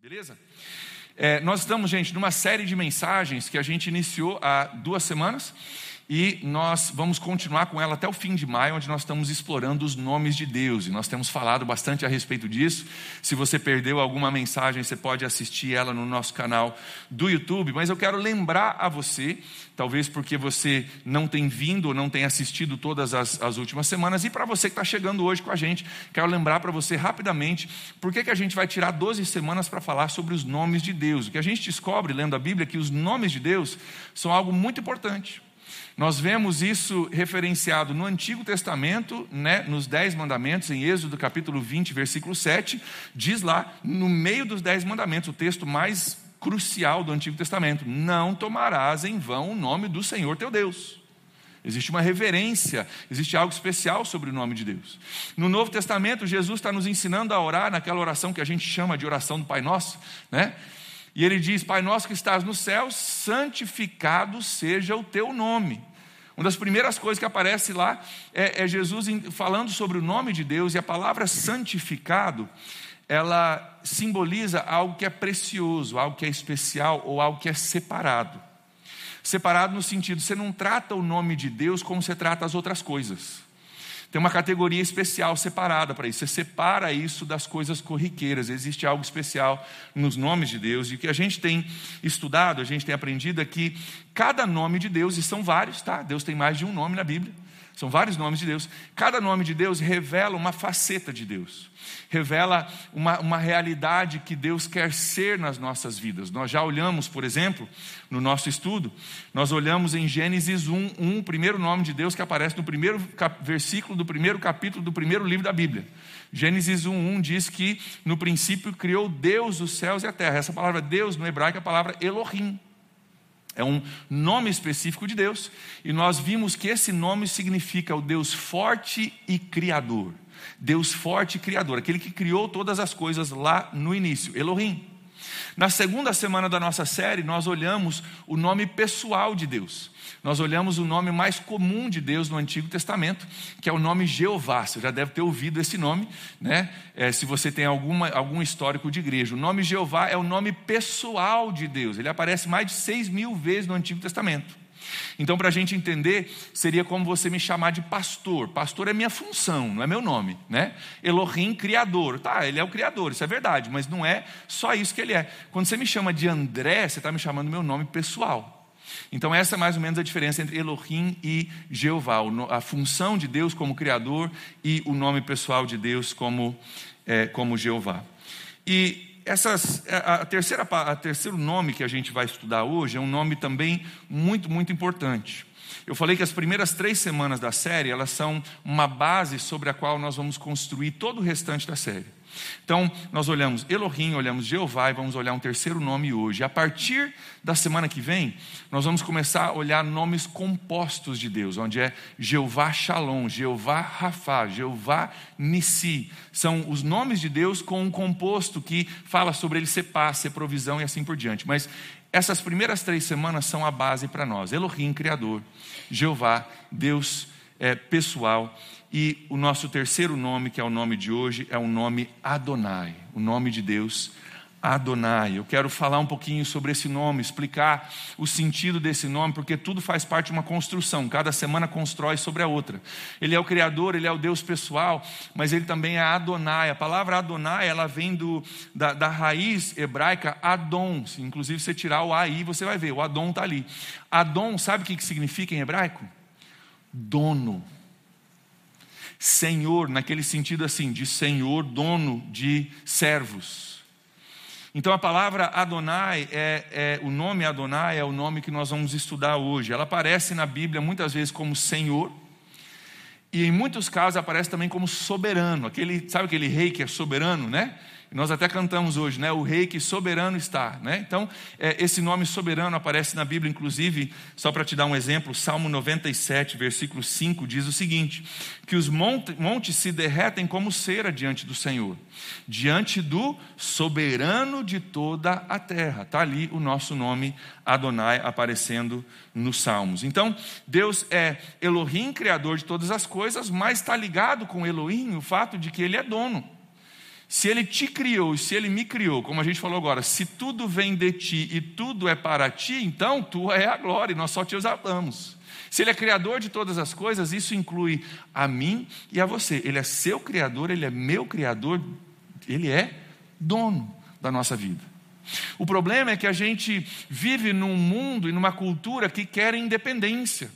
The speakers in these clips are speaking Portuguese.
Beleza? É, nós estamos, gente, numa série de mensagens que a gente iniciou há duas semanas e nós vamos continuar com ela até o fim de maio, onde nós estamos explorando os nomes de Deus. E nós temos falado bastante a respeito disso. Se você perdeu alguma mensagem, você pode assistir ela no nosso canal do YouTube. Mas eu quero lembrar a você, talvez porque você não tem vindo ou não tem assistido todas as, as últimas semanas, e para você que está chegando hoje com a gente, quero lembrar para você rapidamente por que, que a gente vai tirar 12 semanas para falar sobre os nomes de Deus. O que a gente descobre lendo a Bíblia é que os nomes de Deus são algo muito importante. Nós vemos isso referenciado no Antigo Testamento, né, nos Dez Mandamentos, em Êxodo capítulo 20, versículo 7, diz lá, no meio dos Dez Mandamentos, o texto mais crucial do Antigo Testamento: Não tomarás em vão o nome do Senhor teu Deus. Existe uma reverência, existe algo especial sobre o nome de Deus. No Novo Testamento, Jesus está nos ensinando a orar naquela oração que a gente chama de oração do Pai Nosso, né? E ele diz: Pai nosso que estás no céu, santificado seja o teu nome. Uma das primeiras coisas que aparece lá é, é Jesus falando sobre o nome de Deus, e a palavra santificado, ela simboliza algo que é precioso, algo que é especial ou algo que é separado. Separado no sentido, você não trata o nome de Deus como você trata as outras coisas. Tem uma categoria especial separada para isso. Você separa isso das coisas corriqueiras. Existe algo especial nos nomes de Deus. E o que a gente tem estudado, a gente tem aprendido é que cada nome de Deus, e são vários, tá? Deus tem mais de um nome na Bíblia. São vários nomes de Deus. Cada nome de Deus revela uma faceta de Deus, revela uma, uma realidade que Deus quer ser nas nossas vidas. Nós já olhamos, por exemplo, no nosso estudo, nós olhamos em Gênesis 1, 1 o primeiro nome de Deus que aparece no primeiro versículo do primeiro capítulo do primeiro livro da Bíblia. Gênesis 1, 1 diz que no princípio criou Deus os céus e a terra. Essa palavra Deus no hebraico é a palavra Elohim. É um nome específico de Deus, e nós vimos que esse nome significa o Deus forte e criador. Deus forte e criador, aquele que criou todas as coisas lá no início, Elohim. Na segunda semana da nossa série, nós olhamos o nome pessoal de Deus nós olhamos o nome mais comum de Deus no Antigo Testamento, que é o nome Jeová. Você já deve ter ouvido esse nome, né? É, se você tem alguma, algum histórico de igreja. O nome Jeová é o nome pessoal de Deus. Ele aparece mais de seis mil vezes no Antigo Testamento. Então, para a gente entender, seria como você me chamar de pastor. Pastor é minha função, não é meu nome, né? Elohim, criador. Tá, ele é o criador, isso é verdade, mas não é só isso que ele é. Quando você me chama de André, você está me chamando meu nome pessoal. Então, essa é mais ou menos a diferença entre Elohim e Jeová, a função de Deus como Criador e o nome pessoal de Deus como, é, como Jeová. E essas, a, terceira, a terceiro nome que a gente vai estudar hoje é um nome também muito, muito importante. Eu falei que as primeiras três semanas da série elas são uma base sobre a qual nós vamos construir todo o restante da série. Então, nós olhamos Elohim, olhamos Jeová e vamos olhar um terceiro nome hoje. A partir da semana que vem, nós vamos começar a olhar nomes compostos de Deus, onde é Jeová Shalom, Jeová Rafa, Jeová Nissi. São os nomes de Deus com um composto que fala sobre ele ser paz, ser provisão e assim por diante. Mas essas primeiras três semanas são a base para nós. Elohim, Criador, Jeová, Deus é, pessoal e o nosso terceiro nome, que é o nome de hoje, é o nome Adonai, o nome de Deus, Adonai. Eu quero falar um pouquinho sobre esse nome, explicar o sentido desse nome, porque tudo faz parte de uma construção, cada semana constrói sobre a outra. Ele é o Criador, ele é o Deus pessoal, mas ele também é Adonai. A palavra Adonai, ela vem do, da, da raiz hebraica Adon. Se inclusive você tirar o AI, você vai ver, o Adon está ali. Adon, sabe o que significa em hebraico? Dono senhor, naquele sentido assim, de senhor, dono de servos. Então a palavra Adonai, é, é, o nome Adonai é o nome que nós vamos estudar hoje. Ela aparece na Bíblia muitas vezes como Senhor, e em muitos casos aparece também como soberano. Aquele, sabe aquele rei que é soberano, né? Nós até cantamos hoje, né? O rei que soberano está, né? Então, é, esse nome soberano aparece na Bíblia, inclusive, só para te dar um exemplo, Salmo 97, versículo 5 diz o seguinte: que os montes, montes se derretem como cera diante do Senhor, diante do soberano de toda a terra. Está ali o nosso nome Adonai aparecendo nos Salmos. Então, Deus é Elohim, criador de todas as coisas, mas está ligado com Elohim o fato de que ele é dono. Se ele te criou, se ele me criou, como a gente falou agora, se tudo vem de ti e tudo é para ti, então tu é a glória, e nós só te amamos. Se ele é criador de todas as coisas, isso inclui a mim e a você. Ele é seu criador, ele é meu criador, ele é dono da nossa vida. O problema é que a gente vive num mundo e numa cultura que quer independência.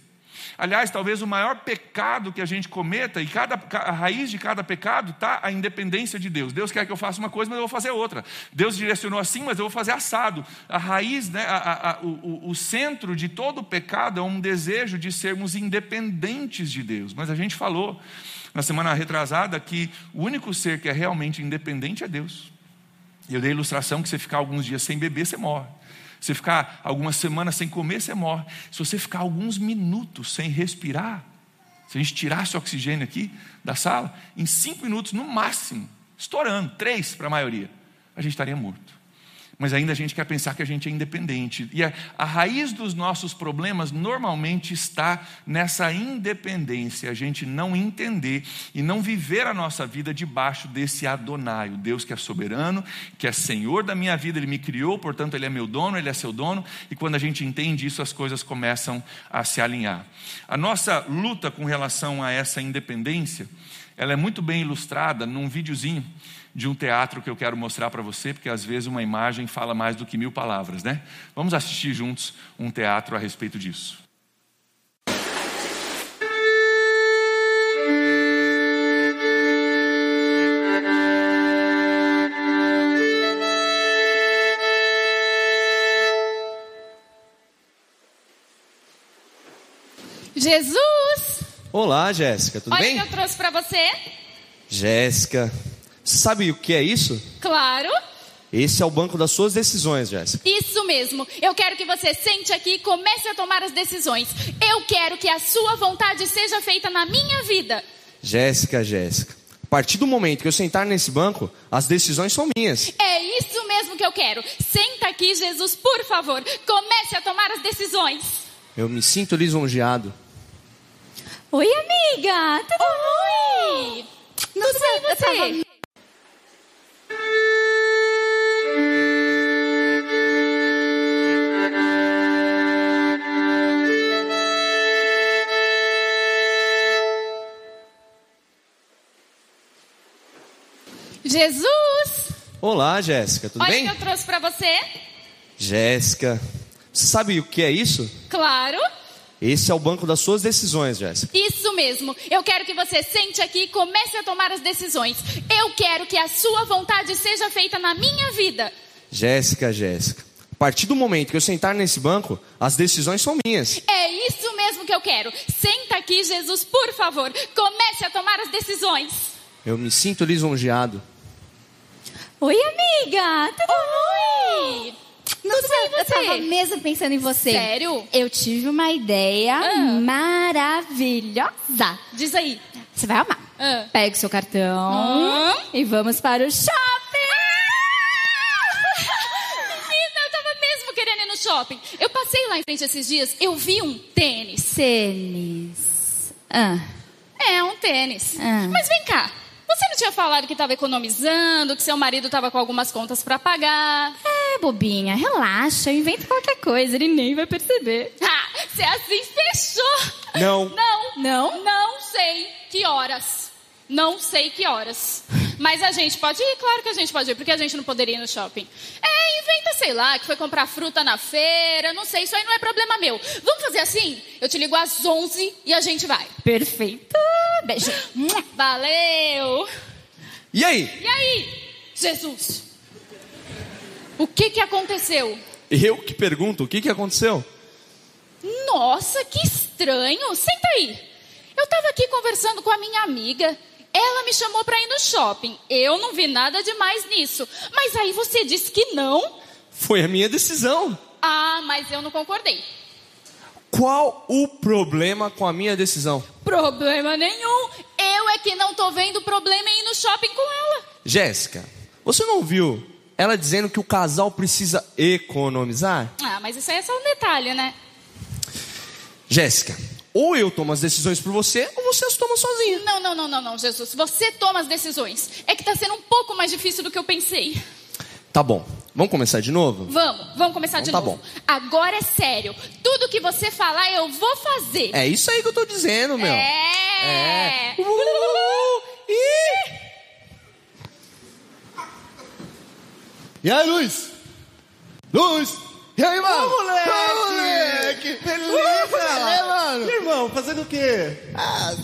Aliás, talvez o maior pecado que a gente cometa, e cada, a raiz de cada pecado está a independência de Deus. Deus quer que eu faça uma coisa, mas eu vou fazer outra. Deus direcionou assim, mas eu vou fazer assado. A raiz, né, a, a, o, o centro de todo pecado é um desejo de sermos independentes de Deus. Mas a gente falou na semana retrasada que o único ser que é realmente independente é Deus. Eu dei a ilustração que você ficar alguns dias sem beber, você morre. Se ficar algumas semanas sem comer, você morre. Se você ficar alguns minutos sem respirar, se a gente tirasse o oxigênio aqui da sala, em cinco minutos no máximo, estourando, três para a maioria, a gente estaria morto mas ainda a gente quer pensar que a gente é independente. E a, a, raiz dos nossos problemas normalmente está nessa independência, a gente não entender e não viver a nossa vida debaixo desse Adonai, o Deus que é soberano, que é Senhor da minha vida, Ele me criou, portanto Ele é meu dono, Ele é seu dono, e quando a gente entende isso, as coisas começam a se alinhar. A nossa luta com relação a essa independência, ela é muito bem ilustrada num videozinho de um teatro que eu quero mostrar para você, porque às vezes uma imagem fala mais do que mil palavras, né? Vamos assistir juntos um teatro a respeito disso. Jesus! Olá, Jéssica, tudo Olha bem? o que eu trouxe para você. Jéssica, sabe o que é isso? Claro. Esse é o banco das suas decisões, Jéssica. Isso mesmo. Eu quero que você sente aqui e comece a tomar as decisões. Eu quero que a sua vontade seja feita na minha vida. Jéssica, Jéssica. A partir do momento que eu sentar nesse banco, as decisões são minhas. É isso mesmo que eu quero. Senta aqui, Jesus, por favor. Comece a tomar as decisões. Eu me sinto lisonjeado. Oi, amiga. Tudo Oi. Tudo bem, você? Jesus! Olá, Jéssica, tudo Olha bem? o que eu trouxe para você. Jéssica, você sabe o que é isso? Claro. Esse é o banco das suas decisões, Jéssica. Isso mesmo. Eu quero que você sente aqui e comece a tomar as decisões. Eu quero que a sua vontade seja feita na minha vida. Jéssica, Jéssica. A partir do momento que eu sentar nesse banco, as decisões são minhas. É isso mesmo que eu quero. Senta aqui, Jesus, por favor. Comece a tomar as decisões. Eu me sinto lisonjeado. Oi, amiga. Tudo Oi. Bem, e eu você? tava mesmo pensando em você. Sério? Eu tive uma ideia Ah. maravilhosa. Diz aí. Você vai amar. Ah. Pega o seu cartão Ah. e vamos para o shopping. Menina, eu tava mesmo querendo ir no shopping. Eu passei lá em frente esses dias, eu vi um tênis. Tênis. Ah, É, um tênis. Ah. Mas vem cá. Você não tinha falado que estava economizando, que seu marido estava com algumas contas para pagar? é, bobinha, relaxa, eu invento qualquer coisa, ele nem vai perceber. Ah, você assim fechou. Não. Não. Não? Não sei que horas. Não sei que horas. Mas a gente pode ir? Claro que a gente pode ir, porque a gente não poderia ir no shopping. É, inventa, sei lá, que foi comprar fruta na feira, não sei, isso aí não é problema meu. Vamos fazer assim? Eu te ligo às 11 e a gente vai. Perfeito. Beijo. Valeu! E aí? E aí, Jesus? O que que aconteceu? Eu que pergunto, o que, que aconteceu? Nossa, que estranho. Senta aí. Eu tava aqui conversando com a minha amiga. Ela me chamou para ir no shopping. Eu não vi nada demais nisso. Mas aí você disse que não. Foi a minha decisão. Ah, mas eu não concordei. Qual o problema com a minha decisão? Problema nenhum. Eu é que não tô vendo problema em ir no shopping com ela. Jéssica, você não viu ela dizendo que o casal precisa economizar? Ah, mas isso aí é só um detalhe, né? Jéssica, Ou eu tomo as decisões por você, ou você as toma sozinho. Não, não, não, não, não, Jesus. Você toma as decisões. É que tá sendo um pouco mais difícil do que eu pensei. Tá bom. Vamos começar de novo? Vamos, vamos começar de Então tá novo. Agora é sério. Tudo que você falar, eu vou fazer. É isso aí que eu tô dizendo, meu. É. Uh, ih. E aí, Luiz? Luiz! E aí, mano? Ô, moleque! Ô, moleque! Beleza! É, mano? Irmão, fazendo o quê? Ah,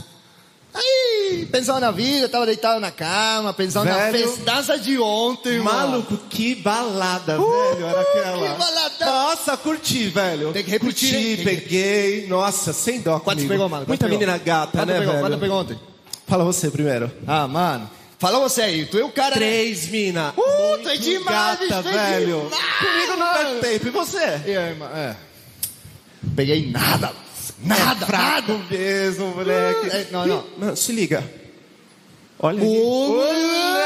aí, pensando na vida, tava deitado na cama, pensando na Velho. festança de ontem, mano. Maluco, que balada, velho, era aquela. que balada. Nossa, curti, velho. Tem que repetir, Curti, que- peguei. Nossa, sem dó Quanto comigo. pegou, mano? Quanto Muita pegou? menina gata, Quanto né, pegou? velho? Quanto pegou ontem? Fala você primeiro. Ah, mano. Fala você aí, tu é o cara, né? Três, mina. Uh, tu é demais, gata, tu é velho. demais, Comigo não mano. dá tempo. E você? E aí, mano? É. Peguei nada. Nada, Fraco nada. mesmo, moleque. É, não, não. Mano, se liga. Olha. Ô, moleque!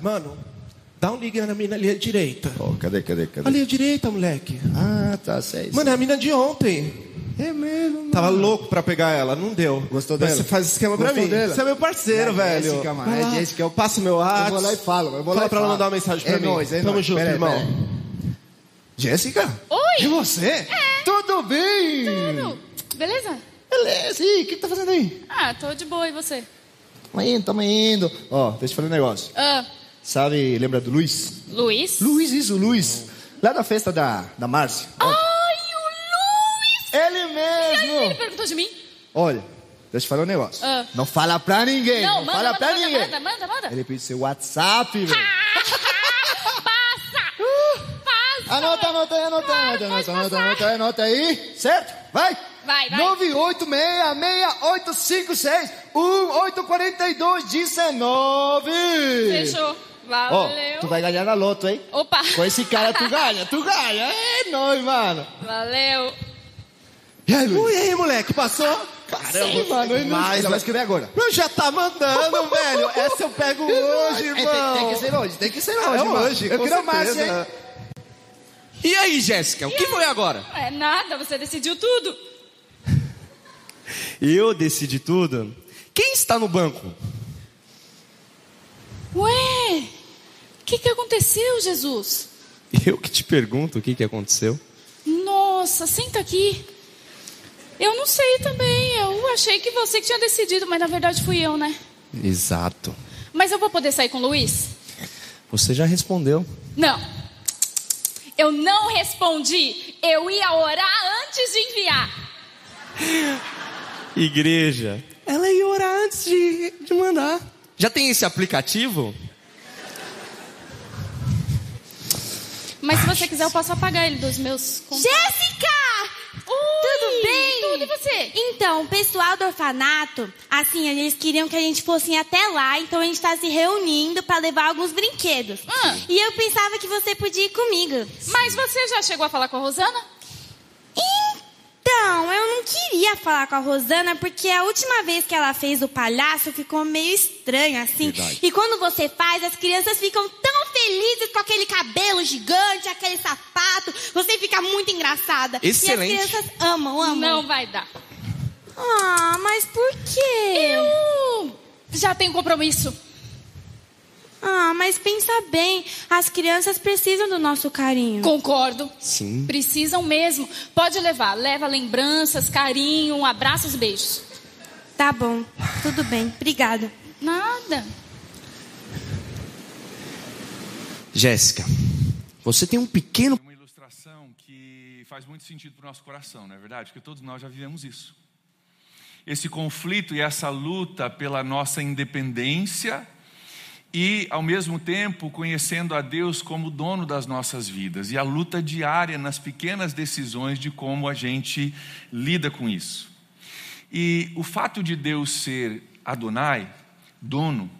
Mano, dá um liga na mina ali à direita. Ô, cadê, cadê, cadê? Ali à direita, moleque. Ah, tá, sei. Mano, é a mina de ontem. é mesmo, mano. Tava louco pra pegar ela, não deu. Gostou Mas dela? Você faz esquema pra Gostou mim. dela? Você é meu parceiro, É velho. Jéssica, mano, é. Jéssica, eu- Passa meu Eu WhatsApp. vou lá e falo, eu vou Fala lá e pra ela falo. mandar uma mensagem pra é mim. Nóis, é Tamo nóis. junto, Pera irmão. pera. Jéssica? Oi. É você? Tudo bem? Tudo. Beleza? Beleza, e o que, que tá fazendo aí? Ah, tô de boa. E você? Tamo indo, tamo indo. Ó, deixa eu te falar um negócio. Ah, Sabe, lembra do Luiz? Luiz? Luiz, isso, Luiz. Lá da festa da, da Márcia. Ai, o Ele Luiz! Ele mesmo! perguntou de mim? Olha, deixa eu te falar um negócio. Ah. Não fala pra ninguém. Não, Não, manda, fala manda, pra manda, ninguém. manda, manda, manda. Ele pediu seu WhatsApp, velho. Anota, anota aí, anota aí, anota, anota, anota, anota aí, anota aí. Certo? Vai. Vai, vai. 986-6856-1842-19. Fechou. Valeu. tu vai ganhar na loto, hein? Opa! Com esse cara tu ganha, tu ganha. É nóis, mano. Valeu. E aí, Luiz? Ui, aí, moleque, passou? Sim, mano, Mas, vai escrever agora. Eu já tá mandando, velho. Essa eu pego hoje, É, irmão. tem, tem que ser hoje, tem que ser hoje, É mano. hoje, Eu queria mais, hein? E aí, Jéssica, o que foi agora? É nada, você decidiu tudo. Eu decidi tudo. Quem está no banco? Ué, o que, que aconteceu, Jesus? Eu que te pergunto o que, que aconteceu. Nossa, senta aqui. Eu não sei também. Eu achei que você que tinha decidido, mas na verdade fui eu, né? Exato. Mas eu vou poder sair com o Luiz? Você já respondeu. Não. Eu não respondi. Eu ia orar antes de enviar. Igreja. Ela ia orar antes de, de mandar. Já tem esse aplicativo? Mas se você quiser, eu posso apagar ele dos meus contatos. Jéssica! Tudo bem? Tudo e você? Então, o pessoal do orfanato, assim, eles queriam que a gente fosse até lá, então a gente tá se reunindo pra levar alguns brinquedos. Ah. E eu pensava que você podia ir comigo. Mas você já chegou a falar com a Rosana? Então, eu não queria falar com a Rosana porque a última vez que ela fez o palhaço ficou meio estranho, assim. Verdade. E quando você faz, as crianças ficam tão felizes com aquele cabelo gigante, aquele sapato. Você fica muito engraçada. Excelente. E as crianças amam, amam. Não vai dar. Ah, mas por quê? Eu já tenho compromisso. Ah, mas pensa bem, as crianças precisam do nosso carinho. Concordo. Sim. Precisam mesmo. Pode levar. Leva lembranças, carinho, um abraço, os beijos. Tá bom, tudo bem, obrigada. Nada. Jéssica, você tem um pequeno. Uma ilustração que faz muito sentido para o nosso coração, não é verdade? Porque todos nós já vivemos isso. Esse conflito e essa luta pela nossa independência e, ao mesmo tempo, conhecendo a Deus como dono das nossas vidas e a luta diária nas pequenas decisões de como a gente lida com isso. E o fato de Deus ser Adonai, dono,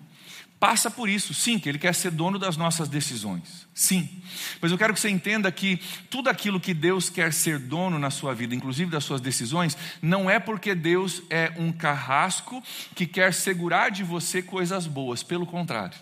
passa por isso, sim, que Ele quer ser dono das nossas decisões, sim. Mas eu quero que você entenda que tudo aquilo que Deus quer ser dono na sua vida, inclusive das suas decisões, não é porque Deus é um carrasco que quer segurar de você coisas boas, pelo contrário.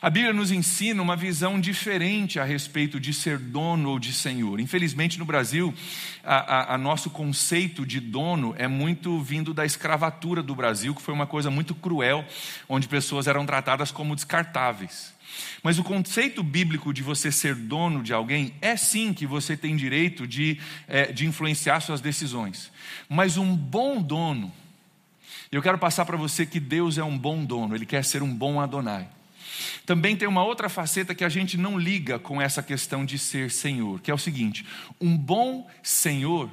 A Bíblia nos ensina uma visão diferente a respeito de ser dono ou de senhor. Infelizmente, no Brasil, a, a, a, nosso conceito de dono é muito vindo da escravatura do Brasil, que foi uma coisa muito cruel, onde pessoas eram tratadas como descartáveis. Mas o conceito bíblico de você ser dono de alguém é sim que você tem direito de, é, de influenciar suas decisões. Mas um bom dono, eu quero passar para você que Deus é um bom dono, Ele quer ser um bom Adonai. Também tem uma outra faceta que a gente não liga com essa questão de ser senhor, que é o seguinte: um bom senhor,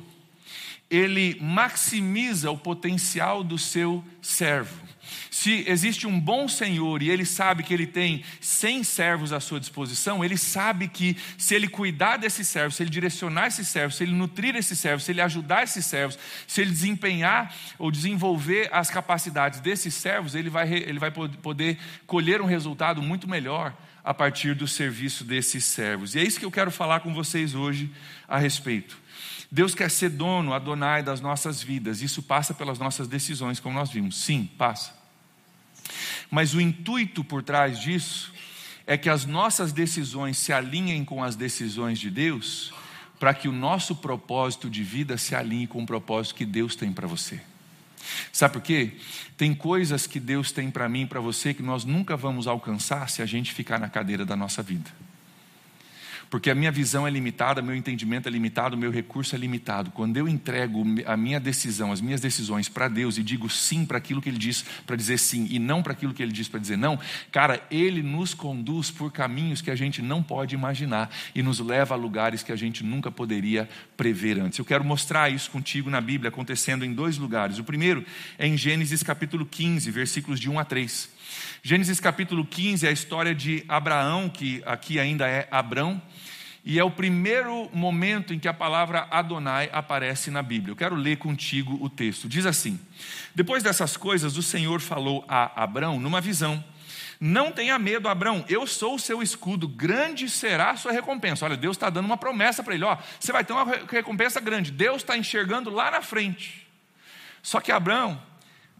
ele maximiza o potencial do seu servo. Se existe um bom senhor e ele sabe que ele tem 100 servos à sua disposição, ele sabe que se ele cuidar desses servos, se ele direcionar esses servos, se ele nutrir esses servos, se ele ajudar esses servos, se ele desempenhar ou desenvolver as capacidades desses servos, ele vai, ele vai poder colher um resultado muito melhor a partir do serviço desses servos. E é isso que eu quero falar com vocês hoje a respeito. Deus quer ser dono, Adonai das nossas vidas. Isso passa pelas nossas decisões, como nós vimos. Sim, passa. Mas o intuito por trás disso é que as nossas decisões se alinhem com as decisões de Deus, para que o nosso propósito de vida se alinhe com o propósito que Deus tem para você. Sabe por quê? Tem coisas que Deus tem para mim e para você que nós nunca vamos alcançar se a gente ficar na cadeira da nossa vida porque a minha visão é limitada, meu entendimento é limitado, meu recurso é limitado. Quando eu entrego a minha decisão, as minhas decisões para Deus e digo sim para aquilo que Ele diz para dizer sim e não para aquilo que Ele diz para dizer não, cara, Ele nos conduz por caminhos que a gente não pode imaginar e nos leva a lugares que a gente nunca poderia prever antes. Eu quero mostrar isso contigo na Bíblia, acontecendo em dois lugares. O primeiro é em Gênesis capítulo 15, versículos de 1 a 3. Gênesis capítulo 15 é a história de Abraão, que aqui ainda é Abrão, e é o primeiro momento em que a palavra Adonai aparece na Bíblia. Eu quero ler contigo o texto. Diz assim: Depois dessas coisas, o Senhor falou a Abrão numa visão. Não tenha medo, Abrão, eu sou o seu escudo, grande será a sua recompensa. Olha, Deus está dando uma promessa para ele: ó, você vai ter uma recompensa grande. Deus está enxergando lá na frente. Só que Abrão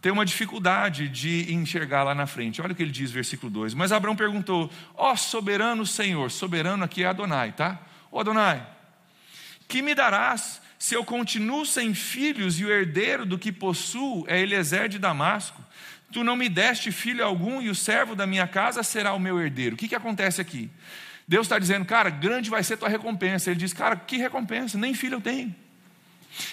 tem uma dificuldade de enxergar lá na frente. Olha o que ele diz, versículo 2. Mas Abraão perguntou: Ó oh, soberano Senhor, soberano aqui é Adonai, tá? Ó oh, Adonai, que me darás se eu continuo sem filhos e o herdeiro do que possuo é Eliezer de Damasco? Tu não me deste filho algum e o servo da minha casa será o meu herdeiro. O que, que acontece aqui? Deus está dizendo, cara, grande vai ser tua recompensa. Ele diz, cara, que recompensa? Nem filho eu tenho.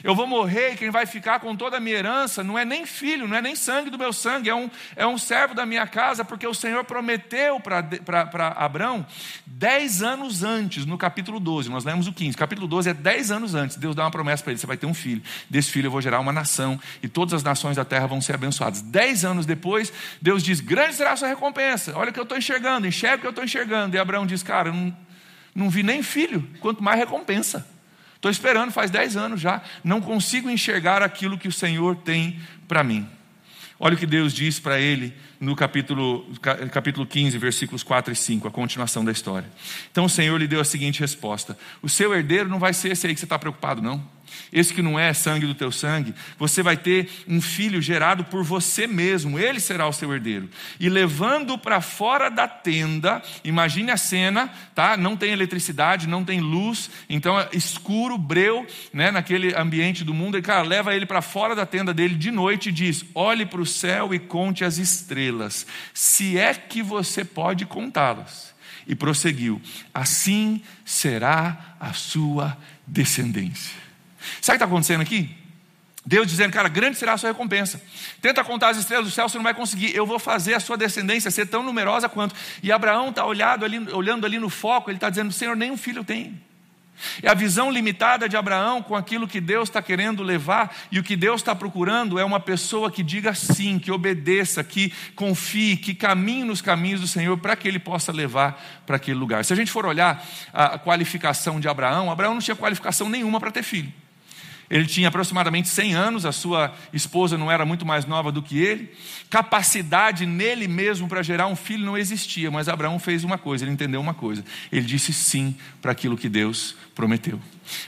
Eu vou morrer e quem vai ficar com toda a minha herança não é nem filho, não é nem sangue do meu sangue, é um, é um servo da minha casa, porque o Senhor prometeu para Abraão dez anos antes, no capítulo 12, nós lemos o 15, capítulo 12 é dez anos antes, Deus dá uma promessa para ele: você vai ter um filho, desse filho eu vou gerar uma nação, e todas as nações da terra vão ser abençoadas. Dez anos depois, Deus diz: grande será a sua recompensa, olha o que eu estou enxergando, enxerga o que eu estou enxergando. E Abraão diz: cara, eu não, não vi nem filho, quanto mais recompensa. Estou esperando faz 10 anos já, não consigo enxergar aquilo que o Senhor tem para mim. Olha o que Deus diz para ele no capítulo, capítulo 15, versículos 4 e 5, a continuação da história. Então o Senhor lhe deu a seguinte resposta: O seu herdeiro não vai ser esse aí que você está preocupado, não esse que não é sangue do teu sangue, você vai ter um filho gerado por você mesmo, ele será o seu herdeiro. E levando para fora da tenda, imagine a cena, tá? Não tem eletricidade, não tem luz, então é escuro, breu, né, naquele ambiente do mundo, e cara, leva ele para fora da tenda dele de noite e diz: "Olhe para o céu e conte as estrelas, se é que você pode contá-las." E prosseguiu: "Assim será a sua descendência." Sabe o que está acontecendo aqui? Deus dizendo, cara, grande será a sua recompensa. Tenta contar as estrelas do céu, você não vai conseguir. Eu vou fazer a sua descendência ser tão numerosa quanto. E Abraão está olhando ali, no foco, ele está dizendo, Senhor, nenhum filho eu tenho. É a visão limitada de Abraão com aquilo que Deus está querendo levar, e o que Deus está procurando é uma pessoa que diga sim, que obedeça, que confie, que caminhe nos caminhos do Senhor para que ele possa levar para aquele lugar. Se a gente for olhar a qualificação de Abraão, Abraão não tinha qualificação nenhuma para ter filho. Ele tinha aproximadamente 100 anos, a sua esposa não era muito mais nova do que ele. Capacidade nele mesmo para gerar um filho não existia, mas Abraão fez uma coisa, ele entendeu uma coisa. Ele disse sim para aquilo que Deus prometeu.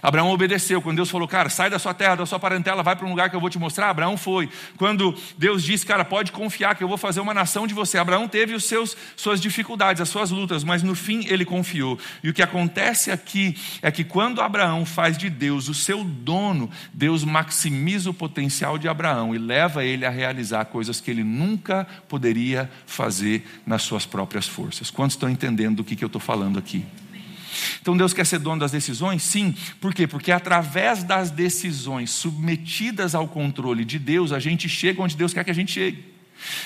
Abraão obedeceu. Quando Deus falou, cara, sai da sua terra, da sua parentela, vai para um lugar que eu vou te mostrar, Abraão foi. Quando Deus disse, cara, pode confiar que eu vou fazer uma nação de você. Abraão teve os seus suas dificuldades, as suas lutas, mas no fim ele confiou. E o que acontece aqui é que quando Abraão faz de Deus o seu dono, Deus maximiza o potencial de Abraão e leva ele a realizar coisas que ele nunca poderia fazer nas suas próprias forças. Quantos estão entendendo do que, que eu estou falando aqui? Então Deus quer ser dono das decisões? Sim. Por quê? Porque através das decisões submetidas ao controle de Deus, a gente chega onde Deus quer que a gente chegue.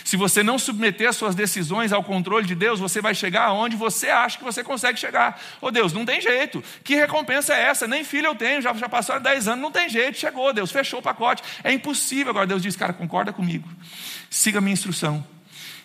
Se você não submeter as suas decisões ao controle de Deus, você vai chegar aonde você acha que você consegue chegar. Ô oh, Deus, não tem jeito. Que recompensa é essa? Nem filho eu tenho, já, já passaram 10 anos, não tem jeito. Chegou, Deus, fechou o pacote. É impossível. Agora Deus diz, cara, concorda comigo. Siga a minha instrução.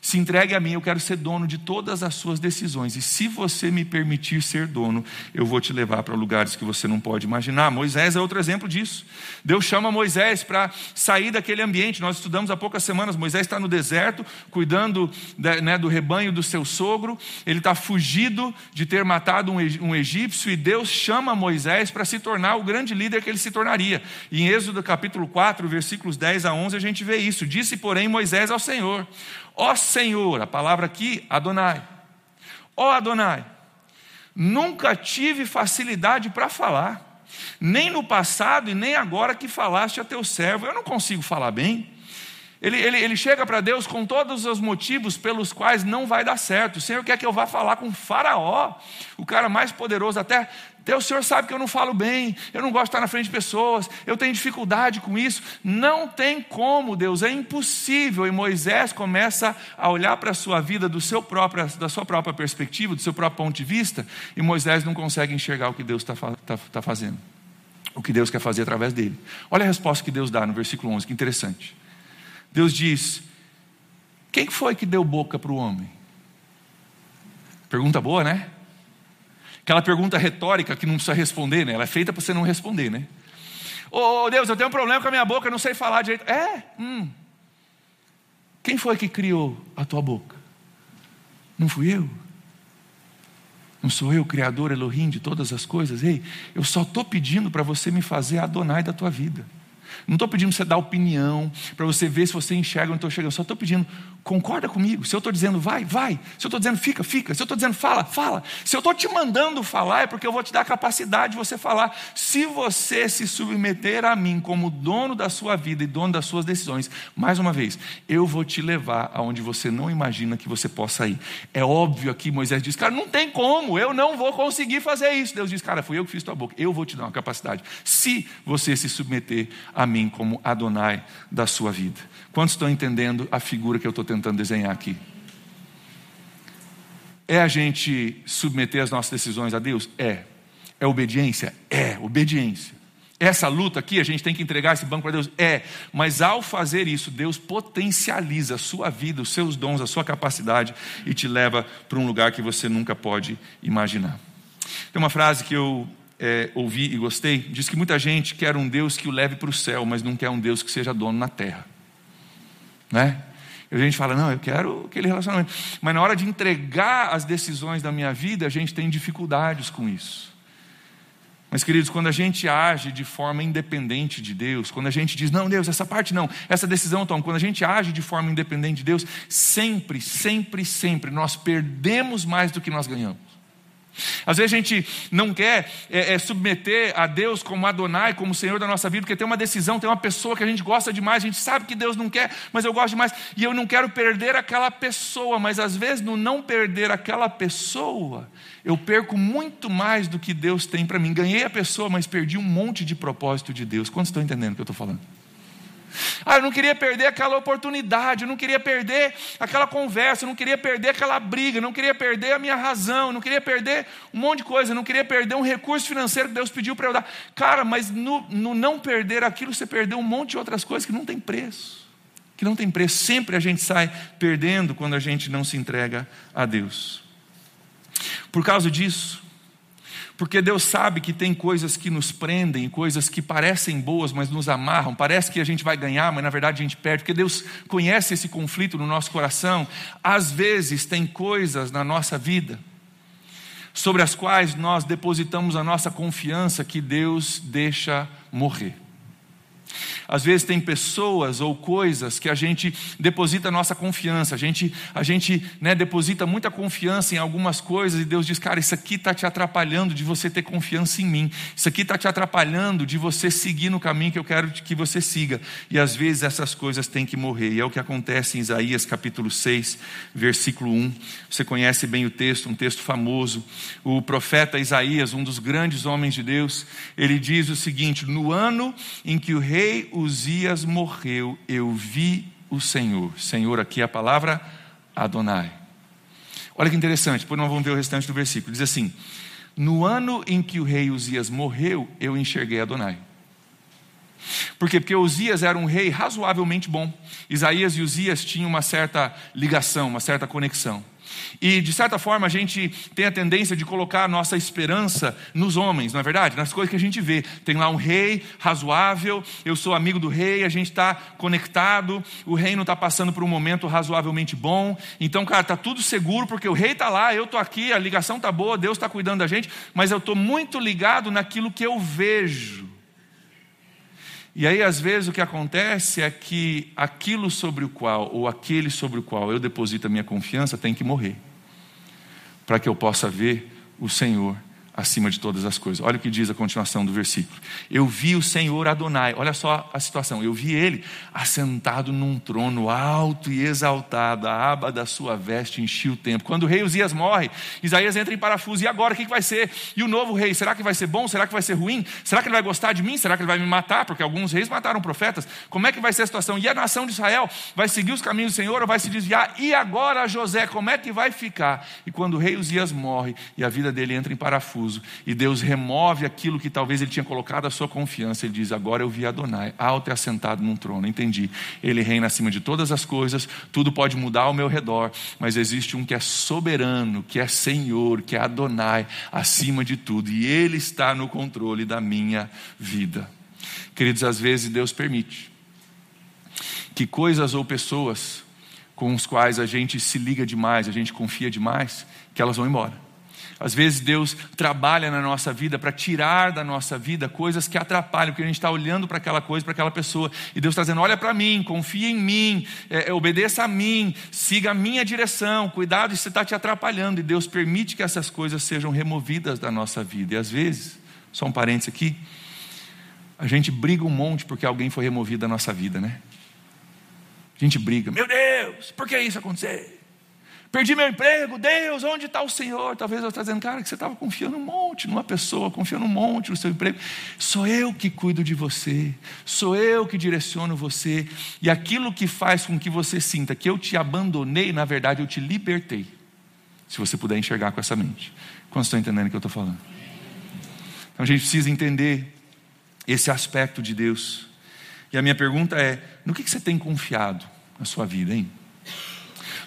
Se entregue a mim, eu quero ser dono de todas as suas decisões. E se você me permitir ser dono, eu vou te levar para lugares que você não pode imaginar. Moisés é outro exemplo disso. Deus chama Moisés para sair daquele ambiente. Nós estudamos há poucas semanas. Moisés está no deserto, cuidando né, do rebanho do seu sogro. Ele está fugido de ter matado um egípcio. E Deus chama Moisés para se tornar o grande líder que ele se tornaria. E em Êxodo capítulo 4, versículos 10 a 11, a gente vê isso. Disse, porém, Moisés ao Senhor. Ó Senhor, a palavra aqui, Adonai. Ó Adonai, nunca tive facilidade para falar, nem no passado e nem agora que falaste a teu servo. Eu não consigo falar bem. Ele, ele, ele chega para Deus com todos os motivos pelos quais não vai dar certo. O Senhor quer que eu vá falar com Faraó, o cara mais poderoso da terra. Até o Senhor sabe que eu não falo bem, eu não gosto de estar na frente de pessoas, eu tenho dificuldade com isso. Não tem como, Deus, é impossível. E Moisés começa a olhar para a sua vida do seu próprio, da sua própria perspectiva, do seu próprio ponto de vista, e Moisés não consegue enxergar o que Deus está tá, tá fazendo, o que Deus quer fazer através dele. Olha a resposta que Deus dá no versículo 11, que interessante. Deus diz: Quem foi que deu boca para o homem? Pergunta boa, né? Aquela pergunta retórica que não precisa responder, né? Ela é feita para você não responder, né? Ô oh, Deus, eu tenho um problema com a minha boca, eu não sei falar direito. É? Hum. Quem foi que criou a tua boca? Não fui eu? Não sou eu, Criador Elohim de todas as coisas? Ei, eu só estou pedindo para você me fazer Adonai da tua vida. Não estou pedindo para você dar opinião, para você ver se você enxerga onde estou chegando. Só estou pedindo, concorda comigo. Se eu estou dizendo vai, vai. Se eu estou dizendo fica, fica. Se eu estou dizendo fala, fala. Se eu estou te mandando falar, é porque eu vou te dar a capacidade de você falar. Se você se submeter a mim como dono da sua vida e dono das suas decisões, mais uma vez, eu vou te levar aonde você não imagina que você possa ir. É óbvio aqui, Moisés diz, cara, não tem como, eu não vou conseguir fazer isso. Deus diz, cara, fui eu que fiz tua boca. Eu vou te dar uma capacidade. Se você se submeter a mim como Adonai da sua vida. Quantos estão entendendo a figura que eu estou tentando desenhar aqui? É a gente submeter as nossas decisões a Deus? É. É obediência? É, obediência. Essa luta aqui, a gente tem que entregar esse banco para Deus? É. Mas ao fazer isso, Deus potencializa a sua vida, os seus dons, a sua capacidade e te leva para um lugar que você nunca pode imaginar. Tem uma frase que eu é, ouvi e gostei, diz que muita gente quer um Deus que o leve para o céu, mas não quer um Deus que seja dono na terra. Né? A gente fala, não, eu quero aquele relacionamento. Mas na hora de entregar as decisões da minha vida, a gente tem dificuldades com isso. Mas, queridos, quando a gente age de forma independente de Deus, quando a gente diz, não, Deus, essa parte não, essa decisão toma, quando a gente age de forma independente de Deus, sempre, sempre, sempre nós perdemos mais do que nós ganhamos. Às vezes a gente não quer é, é, submeter a Deus como Adonai, como Senhor da nossa vida, porque tem uma decisão, tem uma pessoa que a gente gosta demais, a gente sabe que Deus não quer, mas eu gosto demais, e eu não quero perder aquela pessoa, mas às vezes no não perder aquela pessoa, eu perco muito mais do que Deus tem para mim. Ganhei a pessoa, mas perdi um monte de propósito de Deus. Quantos estão entendendo o que eu estou falando? Ah, eu não queria perder aquela oportunidade, eu não queria perder aquela conversa, eu não queria perder aquela briga, eu não queria perder a minha razão, eu não queria perder um monte de coisa, eu não queria perder um recurso financeiro que Deus pediu para eu dar. Cara, mas no, no não perder aquilo, você perdeu um monte de outras coisas que não tem preço. Que não tem preço. Sempre a gente sai perdendo quando a gente não se entrega a Deus. Por causa disso, porque Deus sabe que tem coisas que nos prendem, coisas que parecem boas, mas nos amarram. Parece que a gente vai ganhar, mas na verdade a gente perde. Porque Deus conhece esse conflito no nosso coração. Às vezes tem coisas na nossa vida, sobre as quais nós depositamos a nossa confiança que Deus deixa morrer. Às vezes tem pessoas ou coisas que a gente deposita nossa confiança, a gente, a gente né, deposita muita confiança em algumas coisas e Deus diz, cara, isso aqui está te atrapalhando de você ter confiança em mim, isso aqui está te atrapalhando de você seguir no caminho que eu quero que você siga. E às vezes essas coisas têm que morrer, e é o que acontece em Isaías capítulo 6, versículo 1. Você conhece bem o texto, um texto famoso. O profeta Isaías, um dos grandes homens de Deus, ele diz o seguinte: No ano em que o rei Uzias morreu, eu vi o Senhor. Senhor, aqui é a palavra Adonai. Olha que interessante, depois nós vamos ver o restante do versículo. Diz assim: No ano em que o rei Uzias morreu, eu enxerguei Adonai. Por quê? Porque Uzias era um rei razoavelmente bom. Isaías e Uzias tinham uma certa ligação, uma certa conexão. E, de certa forma, a gente tem a tendência de colocar a nossa esperança nos homens, não é verdade? Nas coisas que a gente vê. Tem lá um rei razoável, eu sou amigo do rei, a gente está conectado, o reino está passando por um momento razoavelmente bom. Então, cara, está tudo seguro, porque o rei está lá, eu estou aqui, a ligação está boa, Deus está cuidando da gente, mas eu estou muito ligado naquilo que eu vejo. E aí, às vezes, o que acontece é que aquilo sobre o qual, ou aquele sobre o qual eu deposito a minha confiança, tem que morrer, para que eu possa ver o Senhor acima de todas as coisas. Olha o que diz a continuação do versículo. Eu vi o Senhor Adonai, olha só a situação, eu vi ele assentado num trono alto e exaltado, a aba da sua veste enchia o tempo. Quando o rei Uzias morre, Isaías entra em parafuso, e agora o que vai ser? E o novo rei, será que vai ser bom? Será que vai ser ruim? Será que ele vai gostar de mim? Será que ele vai me matar? Porque alguns reis mataram profetas. Como é que vai ser a situação? E a nação de Israel vai seguir os caminhos do Senhor ou vai se desviar? E agora José, como é que vai ficar? E quando o rei Uzias morre e a vida dele entra em parafuso, e Deus remove aquilo que talvez ele tinha colocado a sua confiança. Ele diz: Agora eu vi Adonai, alto e assentado num trono. Entendi. Ele reina acima de todas as coisas, tudo pode mudar ao meu redor, mas existe um que é soberano, que é Senhor, que é Adonai, acima de tudo, e Ele está no controle da minha vida. Queridos, às vezes Deus permite que coisas ou pessoas com os quais a gente se liga demais, a gente confia demais, que elas vão embora. Às vezes Deus trabalha na nossa vida para tirar da nossa vida coisas que atrapalham, porque a gente está olhando para aquela coisa, para aquela pessoa, e Deus está dizendo: olha para mim, confia em mim, é, é, obedeça a mim, siga a minha direção, cuidado, isso está te atrapalhando, e Deus permite que essas coisas sejam removidas da nossa vida. E às vezes, só um parênteses aqui, a gente briga um monte porque alguém foi removido da nossa vida, né? A gente briga, meu Deus, por que isso aconteceu? Perdi meu emprego, Deus, onde está o Senhor? Talvez eu esteja dizendo, cara, que você estava confiando um monte numa pessoa, confiando um monte no seu emprego. Sou eu que cuido de você, sou eu que direciono você. E aquilo que faz com que você sinta que eu te abandonei, na verdade eu te libertei. Se você puder enxergar com essa mente. Quando estão entendendo o que eu estou falando? Então a gente precisa entender esse aspecto de Deus. E a minha pergunta é: no que você tem confiado na sua vida, hein?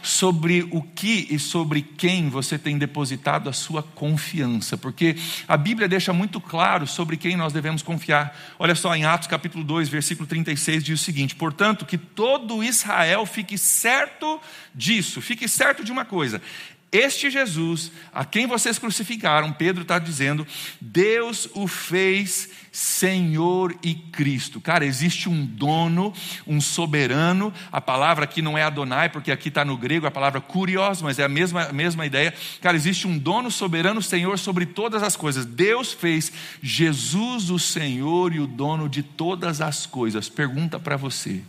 Sobre o que e sobre quem você tem depositado a sua confiança, porque a Bíblia deixa muito claro sobre quem nós devemos confiar. Olha só, em Atos capítulo 2, versículo 36 diz o seguinte: "Portanto, que todo Israel fique certo disso, fique certo de uma coisa: este Jesus, a quem vocês crucificaram, Pedro está dizendo, Deus o fez Senhor e Cristo. Cara, existe um dono, um soberano. A palavra aqui não é Adonai, porque aqui está no grego a palavra kurios, mas é a mesma, a mesma ideia. Cara, existe um dono, soberano, Senhor sobre todas as coisas. Deus fez Jesus o Senhor e o dono de todas as coisas. Pergunta para você.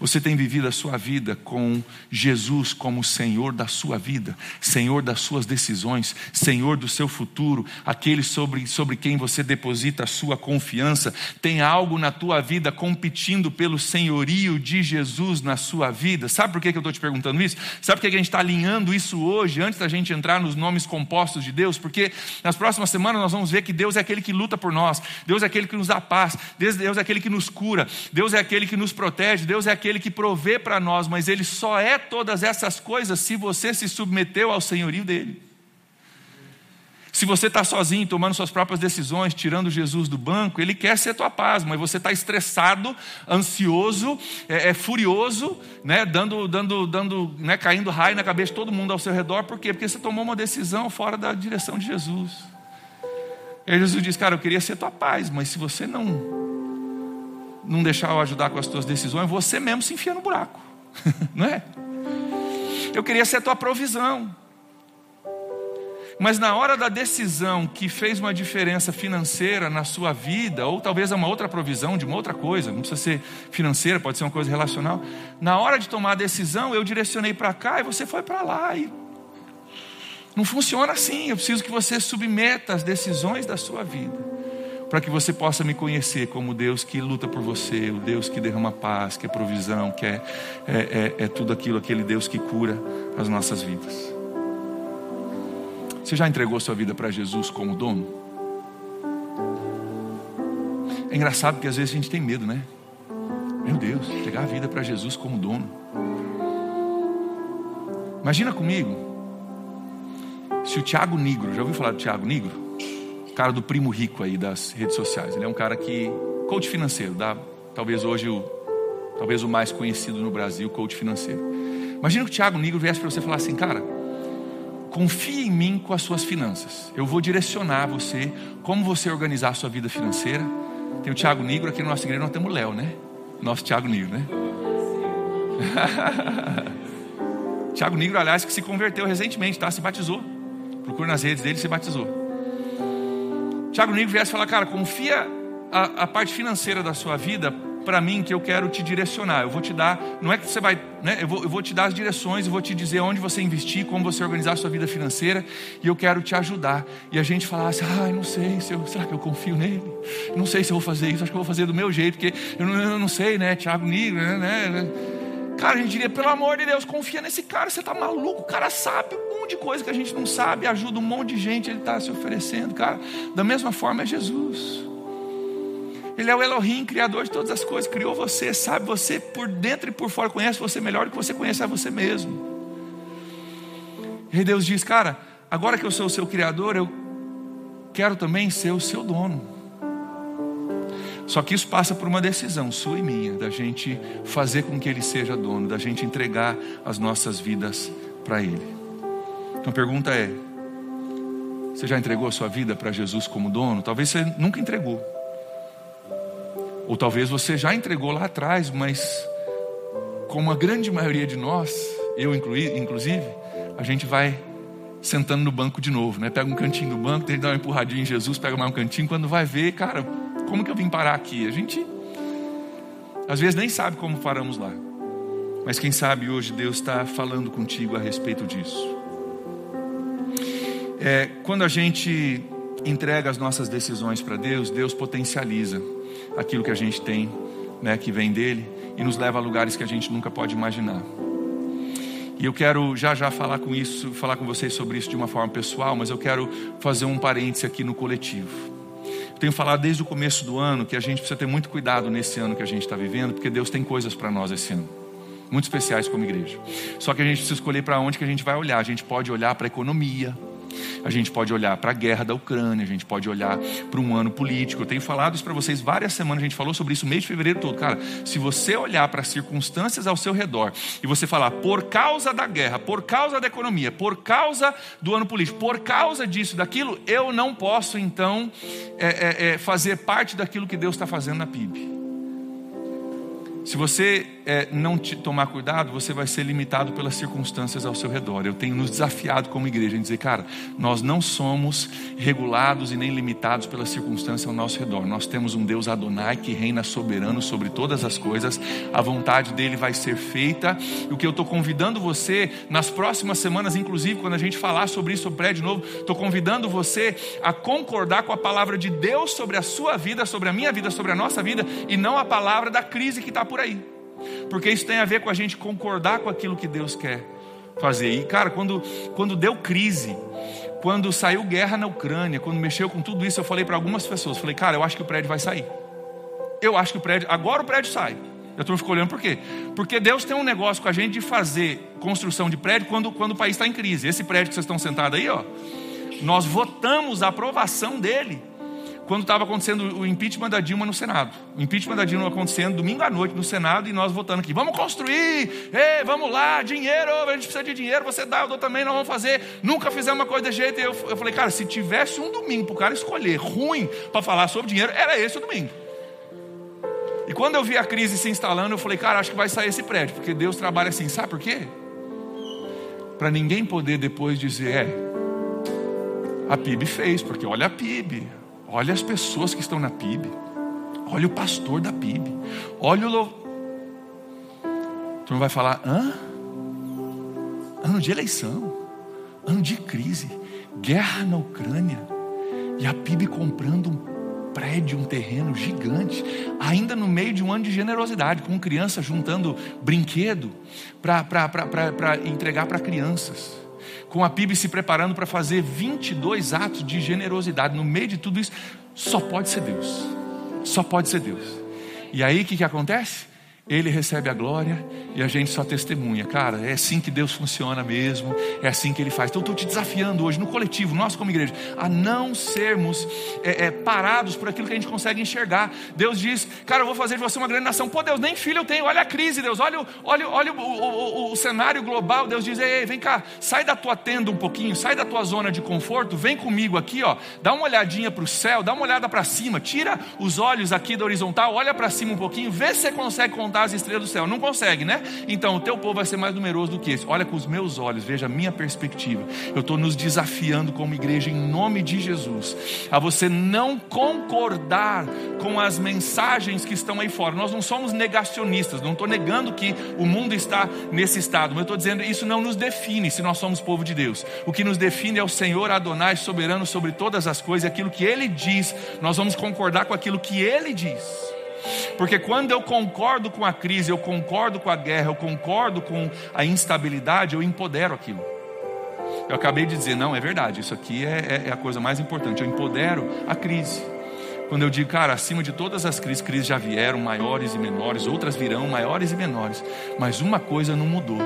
Você tem vivido a sua vida com Jesus como Senhor da sua vida, Senhor das suas decisões, Senhor do seu futuro, aquele sobre, sobre quem você deposita a sua confiança? Tem algo na tua vida competindo pelo senhorio de Jesus na sua vida? Sabe por que eu estou te perguntando isso? Sabe por que a gente está alinhando isso hoje, antes da gente entrar nos nomes compostos de Deus? Porque nas próximas semanas nós vamos ver que Deus é aquele que luta por nós, Deus é aquele que nos dá paz, Deus é aquele que nos cura, Deus é aquele que nos protege, Deus é aquele aquele que provê para nós, mas ele só é todas essas coisas se você se submeteu ao senhorio dele. Se você está sozinho, tomando suas próprias decisões, tirando Jesus do banco, Ele quer ser tua paz, mas você está estressado, ansioso, é, é furioso, né, dando, dando, dando, né, caindo raio na cabeça de todo mundo ao seu redor. Por quê? Porque você tomou uma decisão fora da direção de Jesus. E Jesus diz, cara, eu queria ser tua paz, mas se você não, não deixar eu ajudar com as tuas decisões, você mesmo se enfia no buraco. não é? Eu queria ser tua provisão. Mas na hora da decisão que fez uma diferença financeira na sua vida, ou talvez é uma outra provisão de uma outra coisa, não precisa ser financeira, pode ser uma coisa relacional. Na hora de tomar a decisão, eu direcionei para cá e você foi para lá. E não funciona assim. Eu preciso que você submeta as decisões da sua vida, para que você possa me conhecer como Deus que luta por você, o Deus que derrama paz, que é provisão, que é, é, é, é tudo aquilo, aquele Deus que cura as nossas vidas. Você já entregou sua vida para Jesus como dono? É engraçado porque às vezes a gente tem medo, né? Meu Deus, entregar a vida para Jesus como dono. Imagina comigo, se o Tiago Negro, já ouviu falar do Tiago Negro? Cara do primo rico aí das redes sociais. Ele é um cara que, coach financeiro, dá, talvez hoje o, talvez o mais conhecido no Brasil, coach financeiro. Imagina que o Tiago Negro viesse para você falar assim, cara, confie em mim com as suas finanças. Eu vou direcionar você como você organizar a sua vida financeira. Tem o Tiago Negro aqui na nossa igreja, nós temos o Léo, né? Nosso Tiago Negro, né? Tiago Negro, aliás, que se converteu recentemente, tá? Se batizou. Procura nas redes dele, se batizou. Tiago Negro viesse falar, cara, confia a, a parte financeira da sua vida para mim que eu quero te direcionar. Eu vou te dar, não é que você vai, né? Eu vou, eu vou te dar as direções, eu vou te dizer onde você investir, como você organizar a sua vida financeira, e eu quero te ajudar. E a gente falasse, ah, não sei, se eu, será que eu confio nele? Não sei se eu vou fazer isso, acho que eu vou fazer do meu jeito, porque eu não, eu não sei, né? Tiago Negro, né, né? Cara, a gente diria, pelo amor de Deus, confia nesse cara, você está maluco, o cara sabe um monte de coisa que a gente não sabe, ajuda um monte de gente, ele está se oferecendo, cara. Da mesma forma é Jesus. Ele é o Elohim, criador de todas as coisas, criou você, sabe você por dentro e por fora, conhece você melhor do que você conhece a você mesmo. E Deus diz, cara, agora que eu sou o seu criador, eu quero também ser o seu dono. Só que isso passa por uma decisão sua e minha, da gente fazer com que Ele seja dono, da gente entregar as nossas vidas para Ele. Então a pergunta é: você já entregou a sua vida para Jesus como dono? Talvez você nunca entregou. Ou talvez você já entregou lá atrás, mas como a grande maioria de nós, eu inclusive, a gente vai sentando no banco de novo, né? Pega um cantinho do banco, tem que dar uma empurradinha em Jesus, pega mais um cantinho, quando vai ver, cara, como que eu vim parar aqui? A gente às vezes nem sabe como paramos lá. Mas quem sabe hoje Deus está falando contigo a respeito disso. É, quando a gente entrega as nossas decisões para Deus, Deus potencializa aquilo que a gente tem, né, que vem dele, e nos leva a lugares que a gente nunca pode imaginar. E eu quero já já falar com isso, falar com vocês sobre isso de uma forma pessoal, mas eu quero fazer um parêntese aqui no coletivo. Tenho falado desde o começo do ano que a gente precisa ter muito cuidado nesse ano que a gente está vivendo, porque Deus tem coisas para nós esse ano, muito especiais como igreja. Só que a gente precisa escolher para onde que a gente vai olhar. A gente pode olhar para a economia, a gente pode olhar para a guerra da Ucrânia, a gente pode olhar para um ano político. Eu tenho falado isso para vocês várias semanas, a gente falou sobre isso mês de fevereiro todo. Cara, se você olhar para as circunstâncias ao seu redor e você falar por causa da guerra, por causa da economia, por causa do ano político, por causa disso, daquilo, eu não posso então é, é, é, fazer parte daquilo que Deus está fazendo na PIB. Se você é, não te tomar cuidado, você vai ser limitado pelas circunstâncias ao seu redor. Eu tenho nos desafiado como igreja em dizer, cara, nós não somos regulados e nem limitados pelas circunstâncias ao nosso redor. Nós temos um Deus Adonai que reina soberano sobre todas as coisas. A vontade dele vai ser feita. E o que eu estou convidando você nas próximas semanas, inclusive quando a gente falar sobre isso, sobre prédio novo, estou convidando você a concordar com a palavra de Deus sobre a sua vida, sobre a minha vida, sobre a nossa vida, e não a palavra da crise que está por aí. Porque isso tem a ver com a gente concordar com aquilo que Deus quer fazer. E, cara, quando, quando deu crise, quando saiu guerra na Ucrânia, quando mexeu com tudo isso, eu falei para algumas pessoas: falei, cara, eu acho que o prédio vai sair. Eu acho que o prédio, agora o prédio sai. Eu estou ficando olhando por quê? Porque Deus tem um negócio com a gente de fazer construção de prédio quando, quando o país está em crise. Esse prédio que vocês estão sentados aí, ó, nós votamos a aprovação dele quando estava acontecendo o impeachment da Dilma no Senado. O impeachment da Dilma acontecendo domingo à noite no Senado e nós votando aqui. Vamos construir, Ei, vamos lá, dinheiro, a gente precisa de dinheiro, você dá, eu dou também, nós vamos fazer. Nunca fizemos uma coisa desse jeito. E eu, eu falei, cara, se tivesse um domingo para o cara escolher ruim para falar sobre dinheiro, era esse o domingo. E quando eu vi a crise se instalando, eu falei, cara, acho que vai sair esse prédio, porque Deus trabalha assim, sabe por quê? Para ninguém poder depois dizer, é, a PIB fez, porque olha a PIB, Olha as pessoas que estão na PIB. Olha o pastor da PIB. Olha o. Lo... Tu não vai falar, hã? Ano de eleição. Ano de crise. Guerra na Ucrânia. E a PIB comprando um prédio, um terreno gigante. Ainda no meio de um ano de generosidade, com crianças juntando brinquedo para entregar para crianças com a PIB se preparando para fazer 22 atos de generosidade. No meio de tudo isso, só pode ser Deus. Só pode ser Deus. E aí o que, que acontece? Ele recebe a glória e a gente só testemunha. Cara, é assim que Deus funciona mesmo, é assim que Ele faz. Então, estou te desafiando hoje, no coletivo, nós como igreja, a não sermos é, é, parados por aquilo que a gente consegue enxergar. Deus diz, cara, eu vou fazer de você uma grande nação. Pô, Deus, nem filho eu tenho, olha a crise, Deus, olha, olha, olha o, o, o, o cenário global. Deus diz, ei, vem cá, sai da tua tenda um pouquinho, sai da tua zona de conforto, vem comigo aqui, ó, dá uma olhadinha para o céu, dá uma olhada para cima, tira os olhos aqui da horizontal, olha para cima um pouquinho, vê se você consegue contar contar as estrelas do céu. Não consegue, né? Então o teu povo vai ser mais numeroso do que esse. Olha com os meus olhos, veja a minha perspectiva. Eu estou nos desafiando como igreja em nome de Jesus a você não concordar com as mensagens que estão aí fora. Nós não somos negacionistas, não estou negando que o mundo está nesse estado, mas eu estou dizendo isso não nos define se nós somos povo de Deus. O que nos define é o Senhor Adonai, soberano sobre todas as coisas, aquilo que Ele diz, nós vamos concordar com aquilo que Ele diz. Porque quando eu concordo com a crise, eu concordo com a guerra, eu concordo com a instabilidade, eu empodero aquilo. Eu acabei de dizer, não, é verdade, isso aqui é, é, é a coisa mais importante. Eu empodero a crise. Quando eu digo, cara, acima de todas as crises, crises já vieram, maiores e menores, outras virão, maiores e menores, mas uma coisa não mudou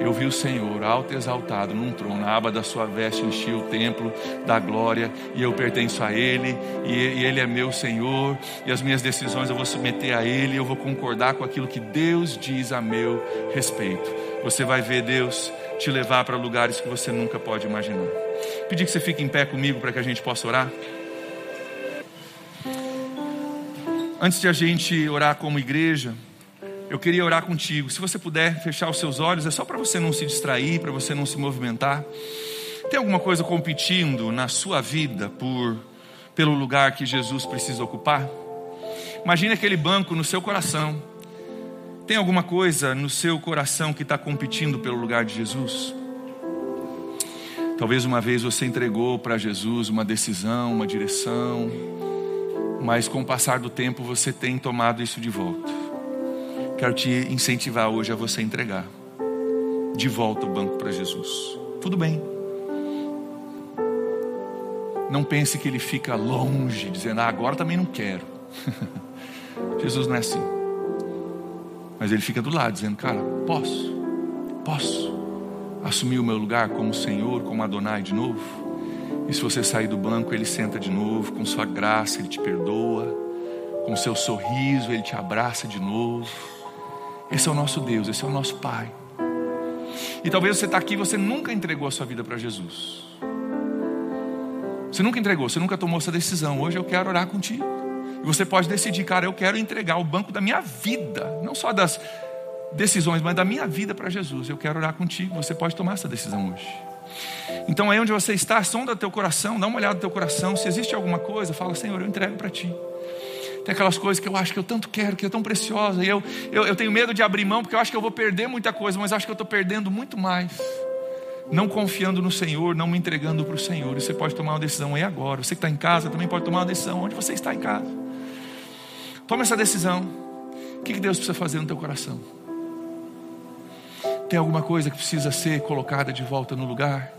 eu vi o Senhor alto e exaltado num trono, a aba da sua veste enchia o templo da glória, e eu pertenço a Ele, e Ele é meu Senhor, e as minhas decisões eu vou submeter a Ele, eu vou concordar com aquilo que Deus diz a meu respeito. Você vai ver Deus te levar para lugares que você nunca pode imaginar. Pedir que você fique em pé comigo para que a gente possa orar. Antes de a gente orar como igreja, eu queria orar contigo. Se você puder fechar os seus olhos, é só para você não se distrair, para você não se movimentar. Tem alguma coisa competindo na sua vida por pelo lugar que Jesus precisa ocupar? Imagine aquele banco no seu coração. Tem alguma coisa no seu coração que está competindo pelo lugar de Jesus? Talvez uma vez você entregou para Jesus uma decisão, uma direção, mas com o passar do tempo você tem tomado isso de volta. Quero te incentivar hoje a você entregar de volta o banco para Jesus. Tudo bem. Não pense que ele fica longe, dizendo, ah, agora também não quero. Jesus não é assim. Mas ele fica do lado, dizendo, cara, posso, posso assumir o meu lugar como Senhor, como Adonai de novo. E se você sair do banco, ele senta de novo, com sua graça, ele te perdoa, com seu sorriso, ele te abraça de novo. Esse é o nosso Deus, esse é o nosso Pai. E talvez você está aqui e você nunca entregou a sua vida para Jesus. Você nunca entregou, você nunca tomou essa decisão. Hoje eu quero orar contigo. E você pode decidir, cara, eu quero entregar o banco da minha vida, não só das decisões, mas da minha vida para Jesus. Eu quero orar contigo. Você pode tomar essa decisão hoje. Então aí onde você está, sonda teu coração, dá uma olhada no teu coração. Se existe alguma coisa, fala, Senhor, eu entrego para ti. Tem aquelas coisas que eu acho que eu tanto quero, que é tão preciosa. E eu, eu, eu tenho medo de abrir mão, porque eu acho que eu vou perder muita coisa, mas acho que eu estou perdendo muito mais. Não confiando no Senhor, não me entregando para o Senhor. E você pode tomar uma decisão aí agora. Você que está em casa também pode tomar uma decisão onde você está em casa. Toma essa decisão. O que Deus precisa fazer no teu coração? Tem alguma coisa que precisa ser colocada de volta no lugar?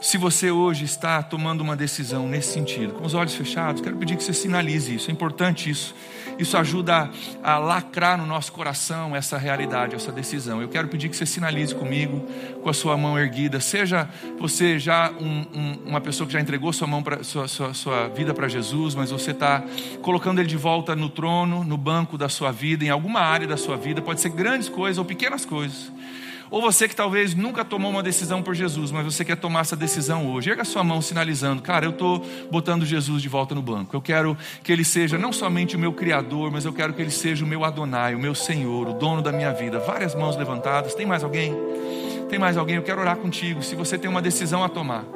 Se você hoje está tomando uma decisão nesse sentido, com os olhos fechados, quero pedir que você sinalize isso. É importante isso. Isso ajuda a, lacrar no nosso coração essa realidade, essa decisão. Eu quero pedir que você sinalize comigo, com a sua mão erguida, seja você já um, um, uma pessoa que já entregou sua, mão pra, sua, sua, sua vida para Jesus, mas você está colocando ele de volta no trono, no banco da sua vida, em alguma área da sua vida, pode ser grandes coisas ou pequenas coisas. Ou você que talvez nunca tomou uma decisão por Jesus, mas você quer tomar essa decisão hoje. Erga sua mão sinalizando, cara, eu estou botando Jesus de volta no banco. Eu quero que Ele seja não somente o meu Criador, mas eu quero que Ele seja o meu Adonai, o meu Senhor, o dono da minha vida. Várias mãos levantadas. Tem mais alguém? Tem mais alguém? Eu quero orar contigo. Se você tem uma decisão a tomar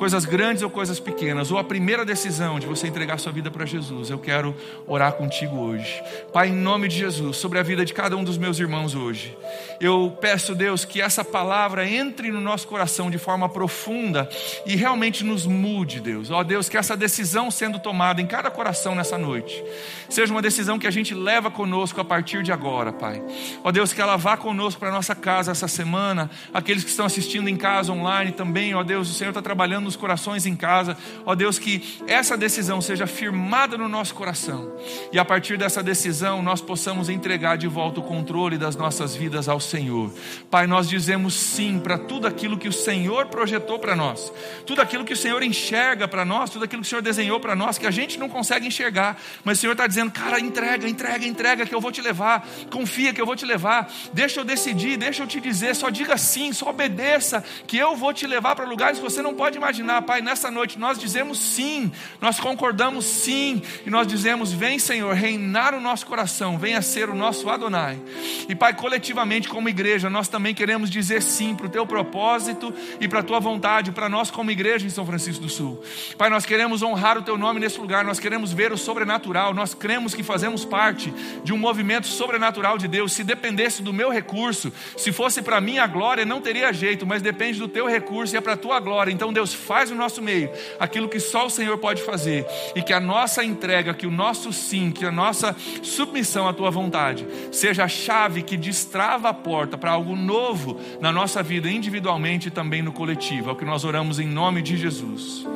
coisas grandes ou coisas pequenas, ou a primeira decisão de você entregar sua vida para Jesus, eu quero orar contigo hoje. Pai, em nome de Jesus, sobre a vida de cada um dos meus irmãos hoje, eu peço, Deus, que essa palavra entre no nosso coração de forma profunda e realmente nos mude, Deus. Ó Deus, que essa decisão sendo tomada em cada coração nessa noite, seja uma decisão que a gente leva conosco a partir de agora, Pai. Ó Deus, que ela vá conosco para nossa casa essa semana, aqueles que estão assistindo em casa online também, ó Deus, o Senhor está trabalhando nos corações em casa. Ó Deus, que essa decisão seja firmada no nosso coração. E a partir dessa decisão nós possamos entregar de volta o controle das nossas vidas ao Senhor. Pai, nós dizemos sim para tudo aquilo que o Senhor projetou para nós, tudo aquilo que o Senhor enxerga para nós, tudo aquilo que o Senhor desenhou para nós, que a gente não consegue enxergar, mas o Senhor está dizendo, cara, entrega, entrega, entrega, que eu vou te levar, confia que eu vou te levar, deixa eu decidir, deixa eu te dizer, só diga sim, só obedeça, que eu vou te levar para lugares que você não pode imaginar imaginar, Pai, nessa noite nós dizemos sim, nós concordamos sim, e nós dizemos: Vem, Senhor, reinar o nosso coração, venha ser o nosso Adonai. E, Pai, coletivamente, como igreja, nós também queremos dizer sim para o teu propósito e para a tua vontade, para nós, como igreja em São Francisco do Sul. Pai, nós queremos honrar o teu nome nesse lugar, nós queremos ver o sobrenatural, nós cremos que fazemos parte de um movimento sobrenatural de Deus. Se dependesse do meu recurso, se fosse para mim a glória, não teria jeito, mas depende do teu recurso e é para a tua glória. Então, Deus, faz no nosso meio aquilo que só o Senhor pode fazer e que a nossa entrega, que o nosso sim, que a nossa submissão à tua vontade seja a chave que destrava a porta para algo novo na nossa vida individualmente e também no coletivo. É o que nós oramos em nome de Jesus.